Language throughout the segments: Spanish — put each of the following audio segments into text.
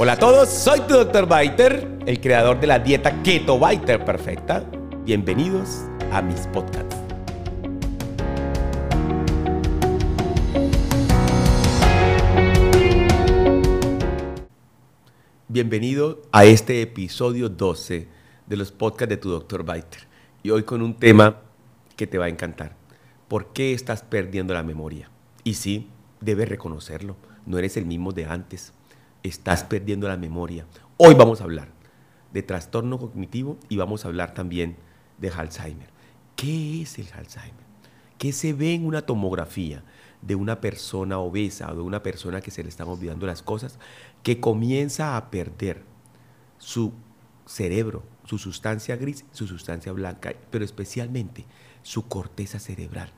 Hola a todos, soy tu Dr. Biter, el creador de la dieta Keto Biter Perfecta. Bienvenidos a mis podcasts. Bienvenido a este episodio 12 de los podcasts de tu Dr. Biter. Y hoy con un tema que te va a encantar. ¿Por qué estás perdiendo la memoria? Y sí, debes reconocerlo. No eres el mismo de antes estás perdiendo la memoria. Hoy vamos a hablar de trastorno cognitivo y vamos a hablar también de Alzheimer. ¿Qué es el Alzheimer? ¿Qué se ve en una tomografía de una persona obesa o de una persona que se le están olvidando las cosas, que comienza a perder su cerebro, su sustancia gris, su sustancia blanca, pero especialmente su corteza cerebral?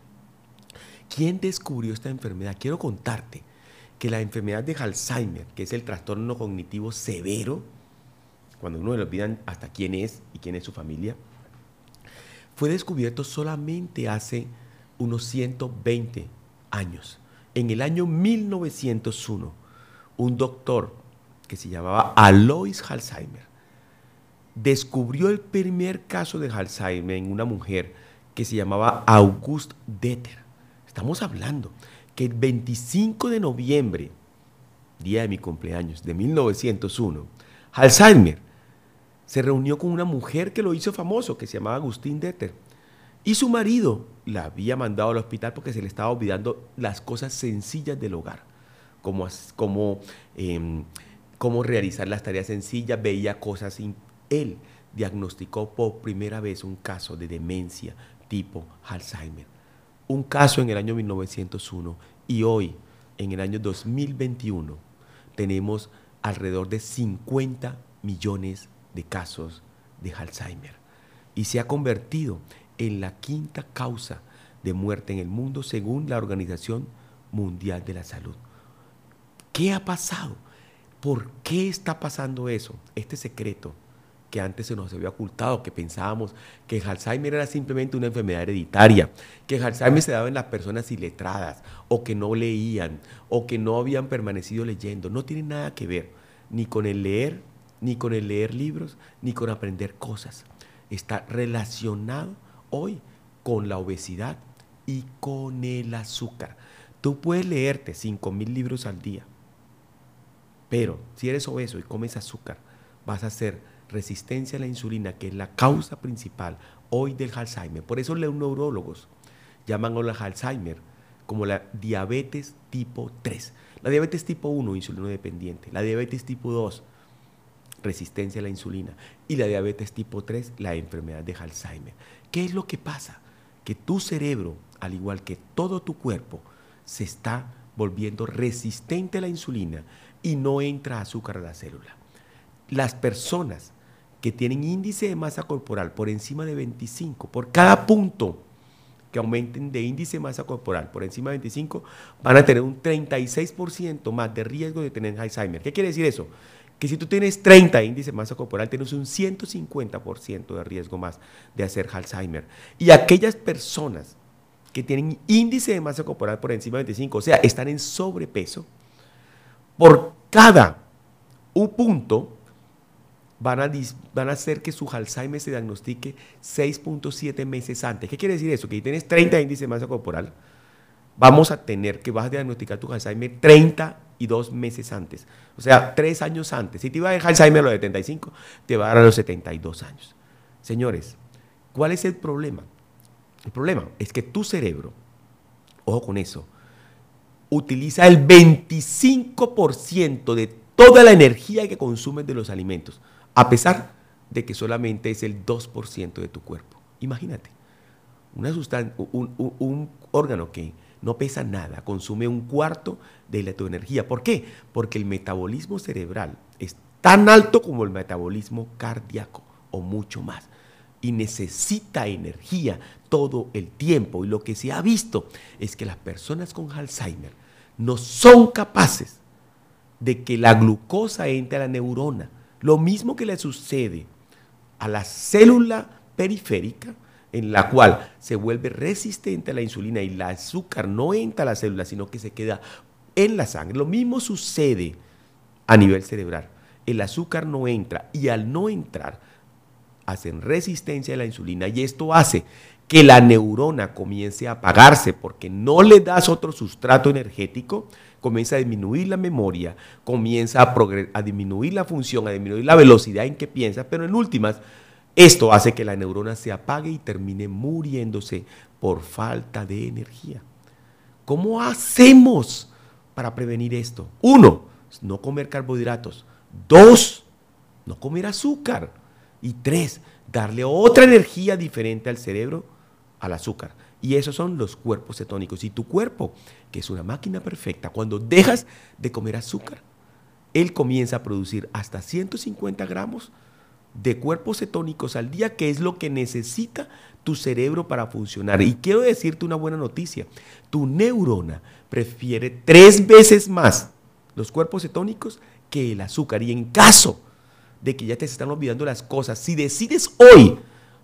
¿Quién descubrió esta enfermedad? Quiero contarte que la enfermedad de Alzheimer, que es el trastorno cognitivo severo, cuando uno le olvidan hasta quién es y quién es su familia, fue descubierto solamente hace unos 120 años. En el año 1901, un doctor que se llamaba Alois Alzheimer descubrió el primer caso de Alzheimer en una mujer que se llamaba August Deter. Estamos hablando que el 25 de noviembre, día de mi cumpleaños, de 1901, Alzheimer se reunió con una mujer que lo hizo famoso, que se llamaba Agustín Deter. Y su marido la había mandado al hospital porque se le estaba olvidando las cosas sencillas del hogar, como, como, em, realizar las tareas sencillas, veía cosas sin... Él diagnosticó por primera vez un caso de demencia tipo Alzheimer un caso en el año 1901 y hoy, en el año 2021, tenemos alrededor de 50 millones de casos de Alzheimer y se ha convertido en la quinta causa de muerte en el mundo según la Organización Mundial de la Salud. ¿Qué ha pasado? ¿Por qué está pasando eso? Este secreto que antes se nos había ocultado, que pensábamos que el Alzheimer era simplemente una enfermedad hereditaria, que el Alzheimer se daba en las personas iletradas, o que no leían, o que no habían permanecido leyendo. No tiene nada que ver ni con el leer, ni con el leer libros, ni con aprender cosas. Está relacionado hoy con la obesidad y con el azúcar. Tú puedes leerte 5.000 libros al día, pero si eres obeso y comes azúcar, vas a ser resistencia a la insulina, que es la causa principal hoy del Alzheimer. Por eso los neurólogos llaman a la Alzheimer como la diabetes tipo 3. La diabetes tipo 1, insulino dependiente. La diabetes tipo 2, resistencia a la insulina. Y la diabetes tipo 3, la enfermedad de Alzheimer. ¿Qué es lo que pasa? Que tu cerebro, al igual que todo tu cuerpo, se está volviendo resistente a la insulina y no entra azúcar a la célula. Las personas que tienen índice de masa corporal por encima de 25, por cada punto que aumenten de índice de masa corporal por encima de 25, van a tener un 36% más de riesgo de tener Alzheimer. ¿Qué quiere decir eso? Que si tú tienes 30 índice de masa corporal, tienes un 150% de riesgo más de hacer Alzheimer. Y aquellas personas que tienen índice de masa corporal por encima de 25, o sea, están en sobrepeso, por cada un punto van a, van a hacer que su Alzheimer se diagnostique 6.7 meses antes. ¿Qué quiere decir eso? Que si tienes 30 índices de masa corporal, vamos a tener que vas a diagnosticar tu Alzheimer 32 meses antes. O sea, 3 años antes. Si te iba a dejar Alzheimer a los 75, te va a dar a los 72 años. Señores, ¿cuál es el problema? El problema es que tu cerebro, ojo con eso, utiliza el 25% de toda la energía que consumes de los alimentos a pesar de que solamente es el 2% de tu cuerpo. Imagínate, una un, órgano que no pesa nada, consume un cuarto de tu energía. ¿Por qué? Porque el metabolismo cerebral es tan alto como el metabolismo cardíaco o mucho más. Y necesita energía todo el tiempo. Y lo que se ha visto es que las personas con Alzheimer no son capaces de que la glucosa entre a la neurona lo mismo que le sucede a la célula periférica, en la cual se vuelve resistente a la insulina y el azúcar no entra a la célula, sino que se queda en la sangre. Lo mismo sucede a nivel cerebral. el azúcar no entra y al no entrar hacen resistencia a la insulina y esto hace que la neurona comience a apagarse porque no le das otro sustrato energético, comienza a disminuir la memoria, comienza a, a disminuir la función, a disminuir la velocidad en que piensa, pero en últimas, esto hace que la neurona se apague y termine muriéndose por falta de energía. ¿Cómo hacemos para prevenir esto? Uno, no comer carbohidratos. Dos, no comer azúcar. Y tres, darle otra energía diferente al cerebro, al azúcar. Y esos son los cuerpos cetónicos. Y tu cuerpo, que es una máquina perfecta, cuando dejas de comer azúcar, él comienza a producir hasta 150 gramos de cuerpos cetónicos al día, que es lo que necesita tu cerebro para funcionar. Y quiero decirte una buena noticia. Tu neurona prefiere tres veces más los cuerpos cetónicos que el azúcar. Y en caso de que ya te están olvidando las cosas, si decides hoy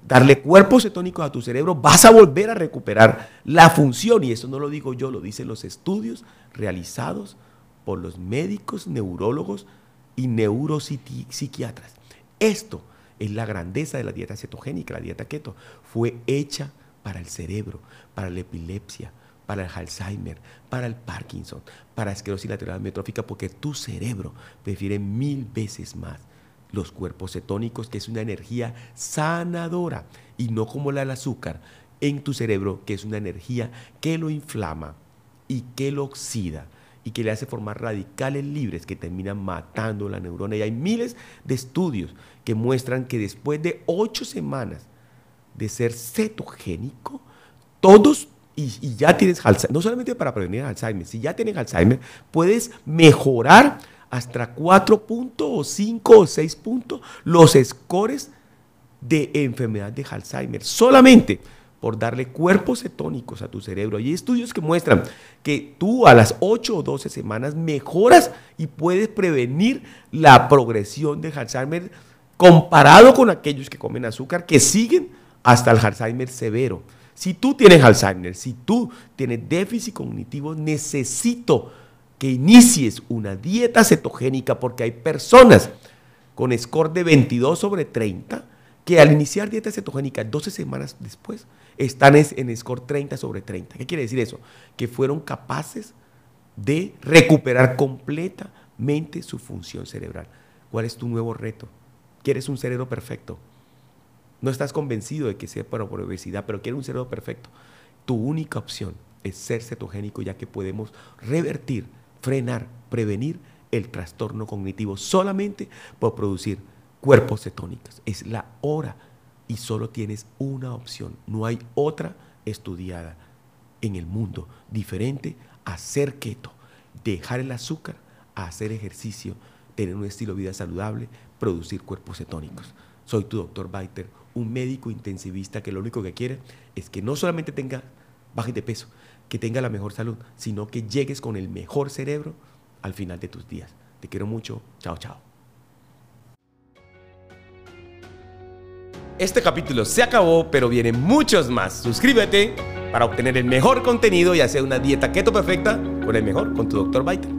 darle cuerpos cetónicos a tu cerebro, vas a volver a recuperar la función. Y eso no lo digo yo, lo dicen los estudios realizados por los médicos, neurólogos y neuropsiquiatras. Esto es la grandeza de la dieta cetogénica, la dieta keto. Fue hecha para el cerebro, para la epilepsia, para el Alzheimer, para el Parkinson, para esclerosis lateral amiotrófica, porque tu cerebro prefiere mil veces más los cuerpos cetónicos, que es una energía sanadora, y no como la del azúcar en tu cerebro, que es una energía que lo inflama y que lo oxida y que le hace formar radicales libres que terminan matando la neurona. Y hay miles de estudios que muestran que después de ocho semanas de ser cetogénico, todos y, ya tienes Alzheimer, no solamente para prevenir Alzheimer, si ya tienes Alzheimer, puedes mejorar hasta 4 puntos o 5 o 6 puntos los scores de enfermedad de Alzheimer. Solamente por darle cuerpos cetónicos a tu cerebro. Hay estudios que muestran que tú a las 8 o 12 semanas mejoras y puedes prevenir la progresión de Alzheimer comparado con aquellos que comen azúcar que siguen hasta el Alzheimer severo. Si tú tienes Alzheimer, si tú tienes déficit cognitivo, necesito que inicies una dieta cetogénica porque hay personas con score de 22 sobre 30 que al iniciar dieta cetogénica 12 semanas después están en score 30 sobre 30. ¿Qué quiere decir eso? Que fueron capaces de recuperar completamente su función cerebral. ¿Cuál es tu nuevo reto? ¿Quieres un cerebro perfecto? No estás convencido de que sea por obesidad, pero quieres un cerebro perfecto. Tu única opción es ser cetogénico ya que podemos revertir, frenar, prevenir el trastorno cognitivo solamente por producir cuerpos cetónicos. Es la hora y solo tienes una opción. No hay otra estudiada en el mundo diferente a ser keto, dejar el azúcar, hacer ejercicio, tener un estilo de vida saludable, producir cuerpos cetónicos. Soy tu doctor Baiter, un médico intensivista que lo único que quiere es que no solamente tenga baje de peso, que tenga la mejor salud, sino que llegues con el mejor cerebro al final de tus días. Te quiero mucho. Chao, chao. Este capítulo se acabó, pero vienen muchos más. Suscríbete para obtener el mejor contenido y hacer una dieta keto perfecta con el mejor, con tu Dr. Biter.